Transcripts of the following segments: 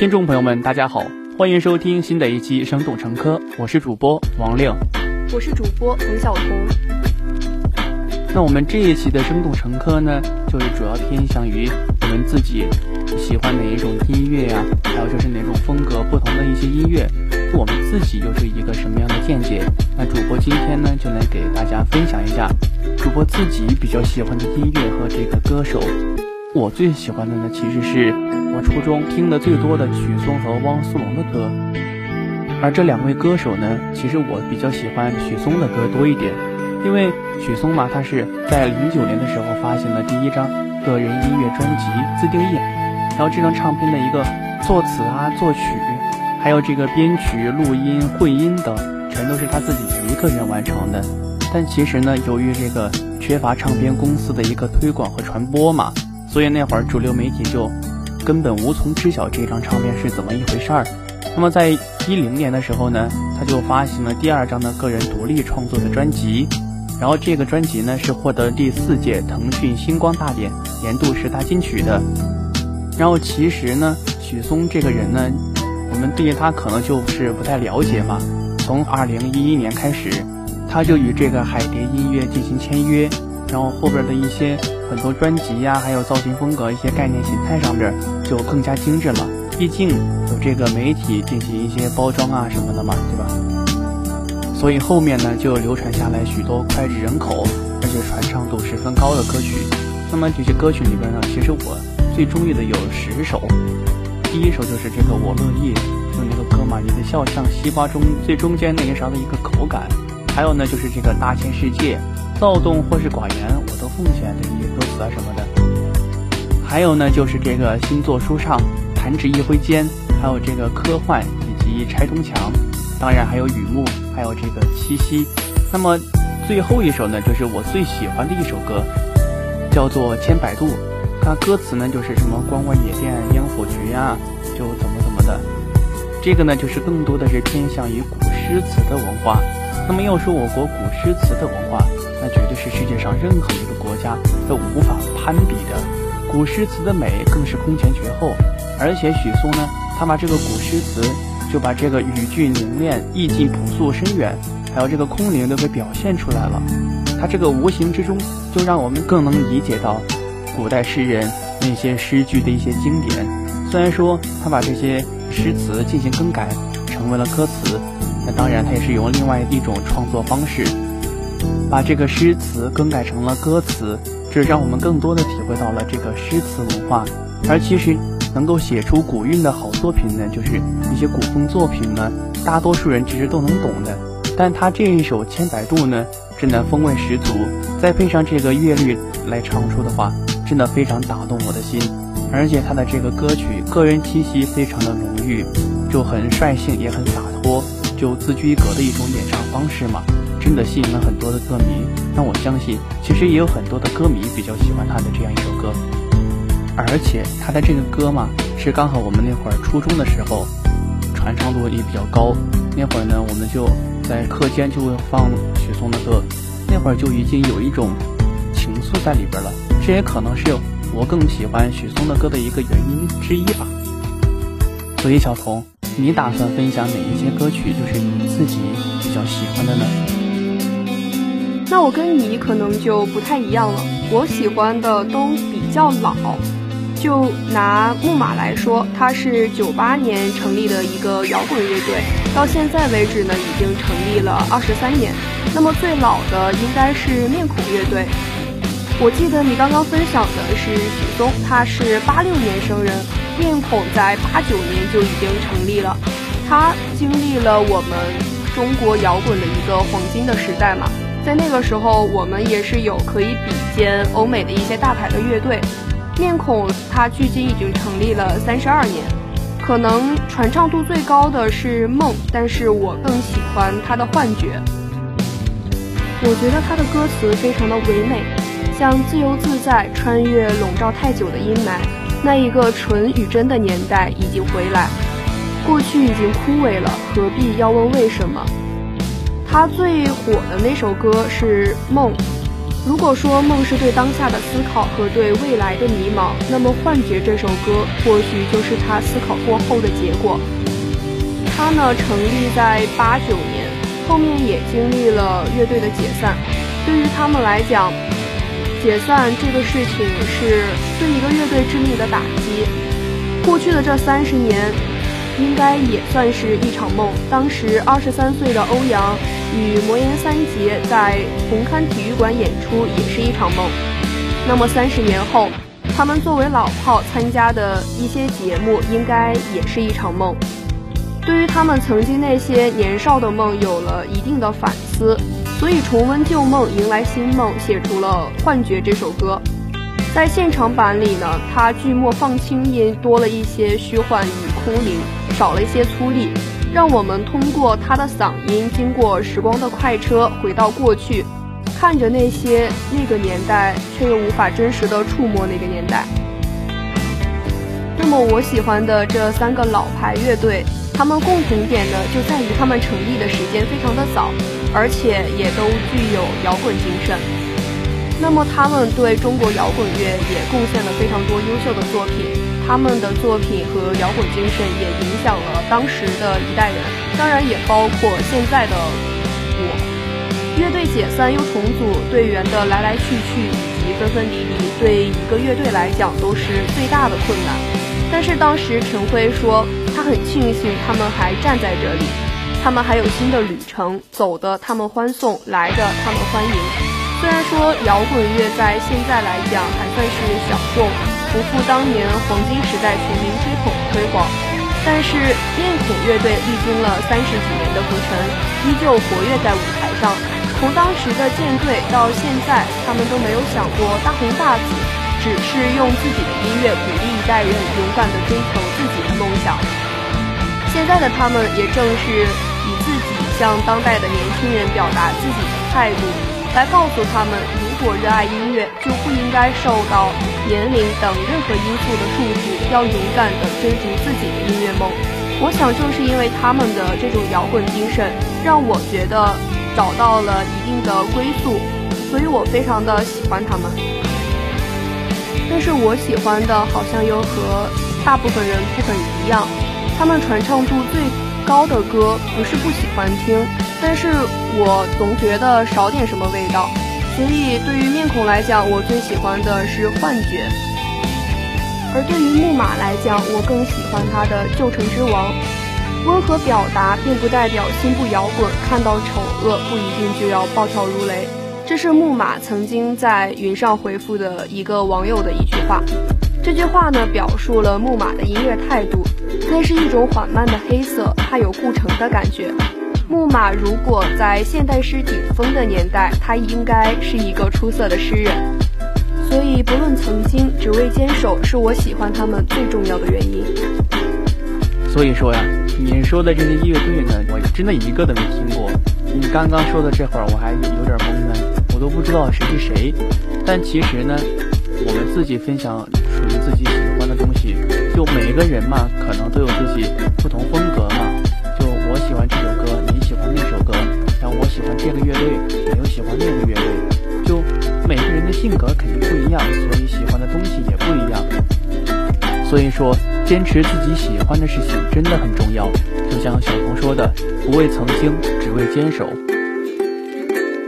听众朋友们，大家好，欢迎收听新的一期《生动成科》，我是主播王令，我是主播冯晓彤。那我们这一期的《生动成科》呢，就是主要偏向于我们自己喜欢哪一种音乐呀，还有就是哪种风格不同的一些音乐，我们自己又是一个什么样的见解？那主播今天呢，就来给大家分享一下主播自己比较喜欢的音乐和这个歌手。我最喜欢的呢，其实是我初中听的最多的许嵩和汪苏泷的歌，而这两位歌手呢，其实我比较喜欢许嵩的歌多一点，因为许嵩嘛，他是在零九年的时候发行了第一张个人音乐专辑《自定义》，然后这张唱片的一个作词啊、作曲，还有这个编曲、录音、混音等，全都是他自己一个人完成的。但其实呢，由于这个缺乏唱片公司的一个推广和传播嘛。所以那会儿主流媒体就根本无从知晓这张唱片是怎么一回事儿。那么在一零年的时候呢，他就发行了第二张的个人独立创作的专辑，然后这个专辑呢是获得第四届腾讯星光大典年度十大金曲的。然后其实呢，许嵩这个人呢，我们对他可能就是不太了解嘛。从二零一一年开始，他就与这个海蝶音乐进行签约。然后后边的一些很多专辑呀，还有造型风格、一些概念形态上边就更加精致了。毕竟有这个媒体进行一些包装啊什么的嘛，对吧？所以后面呢就流传下来许多脍炙人口，而且传唱度十分高的歌曲。那么这些歌曲里边呢，其实我最中意的有十首。第一首就是这个我乐意，就那个歌嘛，你的笑像西瓜中最中间那一勺的一个口感。还有呢就是这个大千世界。躁动或是寡言，我都奉献这些歌词啊什么的。还有呢，就是这个星座舒畅，弹指一挥间，还有这个科幻以及拆东墙，当然还有雨幕，还有这个七夕。那么最后一首呢，就是我最喜欢的一首歌，叫做《千百度》。它歌词呢就是什么关关野店烟火局呀，就怎么怎么的。这个呢就是更多的是偏向于古诗词的文化。那么要说我国古诗词的文化，是世界上任何一个国家都无法攀比的，古诗词的美更是空前绝后。而且许嵩呢，他把这个古诗词，就把这个语句凝练、意境朴素深远，还有这个空灵都给表现出来了。他这个无形之中，就让我们更能理解到古代诗人那些诗句的一些经典。虽然说他把这些诗词进行更改，成为了歌词，那当然他也是用另外一种创作方式。把这个诗词更改成了歌词，这让我们更多的体会到了这个诗词文化。而其实能够写出古韵的好作品呢，就是一些古风作品呢，大多数人其实都能懂的。但他这一首《千百度》呢，真的风味十足，再配上这个乐律来唱出的话，真的非常打动我的心。而且他的这个歌曲个人气息非常的浓郁，就很率性也很洒脱，就自居一格的一种演唱方式嘛。真的吸引了很多的歌迷，那我相信，其实也有很多的歌迷比较喜欢他的这样一首歌，而且他的这个歌嘛，是刚好我们那会儿初中的时候，传唱度也比较高。那会儿呢，我们就在课间就会放许嵩的歌，那会儿就已经有一种情愫在里边了。这也可能是我更喜欢许嵩的歌的一个原因之一吧。所以，小童，你打算分享哪一些歌曲，就是你自己比较喜欢的呢？那我跟你可能就不太一样了，我喜欢的都比较老。就拿木马来说，它是九八年成立的一个摇滚乐队，到现在为止呢，已经成立了二十三年。那么最老的应该是面孔乐队。我记得你刚刚分享的是许嵩，他是八六年生人，面孔在八九年就已经成立了，他经历了我们中国摇滚的一个黄金的时代嘛。在那个时候，我们也是有可以比肩欧美的一些大牌的乐队。面孔，它距今已经成立了三十二年，可能传唱度最高的是梦，但是我更喜欢他的幻觉。我觉得他的歌词非常的唯美，像自由自在，穿越笼罩太久的阴霾，那一个纯与真的年代已经回来，过去已经枯萎了，何必要问为什么？他最火的那首歌是《梦》，如果说梦是对当下的思考和对未来的迷茫，那么《幻觉》这首歌或许就是他思考过后的结果。他呢成立在八九年，后面也经历了乐队的解散。对于他们来讲，解散这个事情是对一个乐队致命的打击。过去的这三十年，应该也算是一场梦。当时二十三岁的欧阳。与魔岩三杰在红磡体育馆演出也是一场梦。那么三十年后，他们作为老炮参加的一些节目，应该也是一场梦。对于他们曾经那些年少的梦，有了一定的反思，所以重温旧梦，迎来新梦，写出了《幻觉》这首歌。在现场版里呢，他剧末放轻音，多了一些虚幻与空灵，少了一些粗粝。让我们通过他的嗓音，经过时光的快车，回到过去，看着那些那个年代，却又无法真实的触摸那个年代。那么我喜欢的这三个老牌乐队，他们共同点呢，就在于他们成立的时间非常的早，而且也都具有摇滚精神。那么他们对中国摇滚乐也贡献了非常多优秀的作品。他们的作品和摇滚精神也影响了当时的一代人，当然也包括现在的我。乐队解散又重组，队员的来来去去以及分分离离，对一个乐队来讲都是最大的困难。但是当时陈辉说，他很庆幸他们还站在这里，他们还有新的旅程，走的他们欢送，来的他们欢迎。虽然说摇滚乐在现在来讲还算是小众。不复当年黄金时代全民追捧推广，但是面孔乐队历经了三十几年的浮沉，依旧活跃在舞台上。从当时的舰队到现在，他们都没有想过大红大紫，只是用自己的音乐鼓励一代人勇敢地追求自己的梦想。现在的他们也正是以自己向当代的年轻人表达自己的态度，来告诉他们，如果热爱音乐，就不应该受到。年龄等任何因素的束缚，要勇敢地追逐自己的音乐梦。我想，正是因为他们的这种摇滚精神，让我觉得找到了一定的归宿，所以我非常的喜欢他们。但是我喜欢的，好像又和大部分人不很一样。他们传唱度最高的歌，不是不喜欢听，但是我总觉得少点什么味道。所以，对于面孔来讲，我最喜欢的是《幻觉》；而对于木马来讲，我更喜欢他的《旧城之王》。温和表达并不代表心不摇滚，看到丑恶不一定就要暴跳如雷。这是木马曾经在云上回复的一个网友的一句话。这句话呢，表述了木马的音乐态度，那是一种缓慢的黑色，它有顾城的感觉。木马如果在现代诗顶峰的年代，他应该是一个出色的诗人。所以，不论曾经，只为坚守，是我喜欢他们最重要的原因。所以说呀，你说的这些乐队呢，我真的一个都没听过。你刚刚说的这会儿，我还有点懵呢，我都不知道谁是谁。但其实呢，我们自己分享属于自己喜欢的东西，就每个人嘛，可能都有自己不同风格欢这个乐队，你又喜欢那个乐队，就每个人的性格肯定不一样，所以喜欢的东西也不一样。所以说，坚持自己喜欢的事情真的很重要。就像小红说的，不为曾经，只为坚守。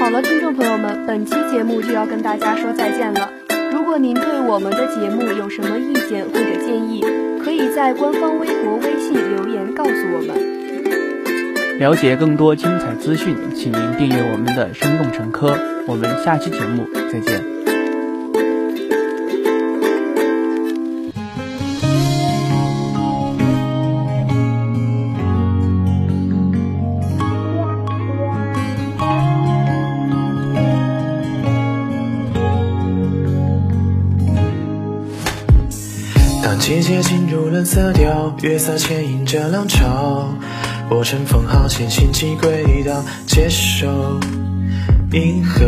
好了，听众朋友们，本期节目就要跟大家说再见了。如果您对我们的节目有什么意见或者建议，可以在官方微博、微信留言告诉我们。了解更多精彩资讯，请您订阅我们的《生动成科》。我们下期节目再见。当季节进入冷色调，月色牵引着浪潮。我乘风号前行进轨道，接受银河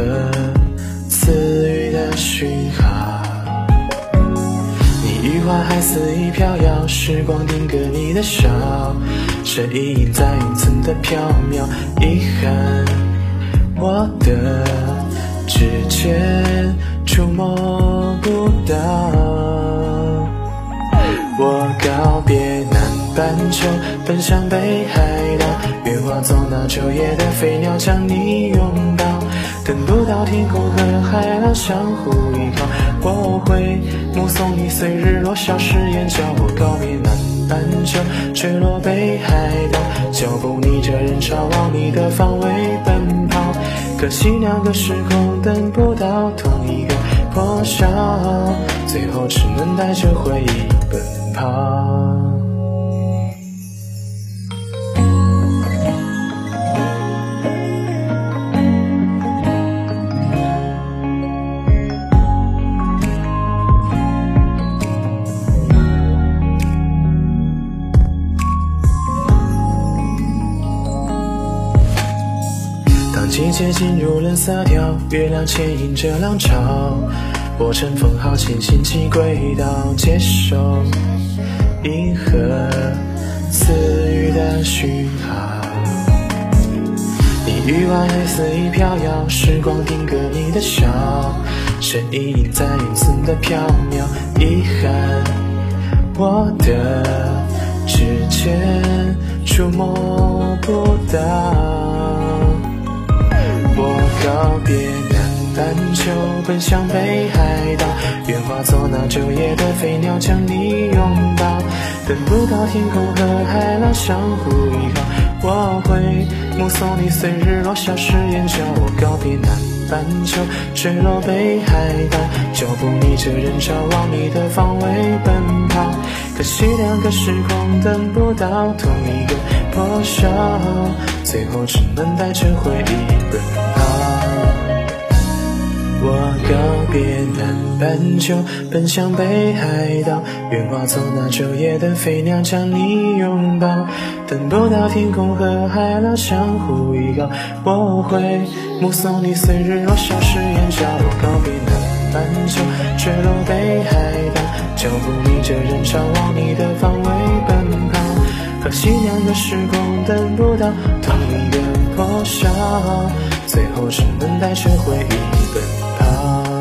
赐予的讯号。你余华还肆意飘摇，时光定格你的笑，身影在云层的缥缈。遗憾，我的指尖触摸不到。我告别半球，奔向北海道，愿化作那昼夜的飞鸟，将你拥抱。等不到天空和海浪相互依靠，我会目送你随日落消失眼角。我告别南半球，坠落北海道，脚步逆着人潮往你的方位奔跑。可惜两个时空等不到同一个破晓，最后只能带着回忆奔跑。季节进入冷色调，月亮牵引着浪潮，我乘风号前行进轨道，接收银河赐予的讯号。你欲望黑色已飘摇，时光定格你的笑，身影隐在云层的缥缈，遗憾我的指尖触摸不到。我告别南半球，奔向北海道，愿化作那昼夜的飞鸟，将你拥抱。等不到天空和海浪相互依靠，我会目送你随日落下，誓言叫。我告别南半球，坠落北海道，脚步逆着人潮往你的方位奔跑。可惜两个时空等不到同一个破晓，最后只能带着回忆奔跑。我告别南半球，奔向北海道，愿化作那昼夜的飞鸟，将你拥抱。等不到天空和海浪相互依靠，我会目送你随日落消失眼角。我告别南半球，坠落北海道，脚步逆着人潮往你的方位奔跑。可惜两个时空等不到同一个破晓，最后只能带着回忆奔跑。Oh.